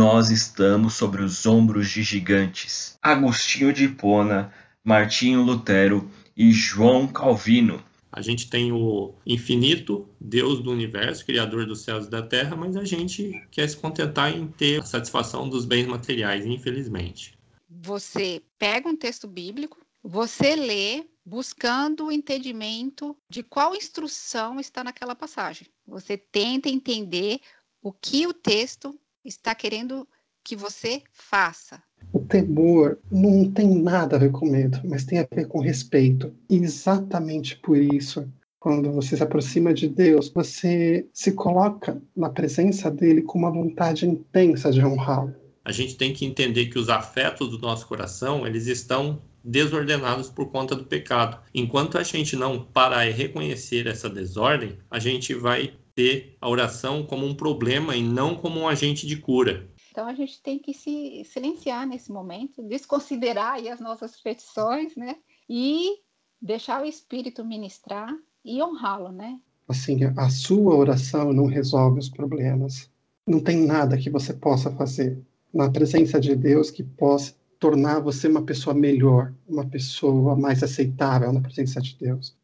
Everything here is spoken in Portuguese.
nós estamos sobre os ombros de gigantes. Agostinho de Hipona, Martinho Lutero e João Calvino. A gente tem o infinito, Deus do universo, Criador dos céus e da terra, mas a gente quer se contentar em ter a satisfação dos bens materiais, infelizmente. Você pega um texto bíblico, você lê buscando o entendimento de qual instrução está naquela passagem. Você tenta entender o que o texto está querendo que você faça. O temor não tem nada a ver com medo, mas tem a ver com respeito. E exatamente por isso, quando você se aproxima de Deus, você se coloca na presença dele com uma vontade intensa de honrá-lo. A gente tem que entender que os afetos do nosso coração, eles estão desordenados por conta do pecado. Enquanto a gente não parar e reconhecer essa desordem, a gente vai ter a oração como um problema e não como um agente de cura. Então a gente tem que se silenciar nesse momento, desconsiderar aí as nossas petições, né? E deixar o Espírito ministrar e honrá-lo, né? Assim, a sua oração não resolve os problemas. Não tem nada que você possa fazer na presença de Deus que possa tornar você uma pessoa melhor, uma pessoa mais aceitável na presença de Deus.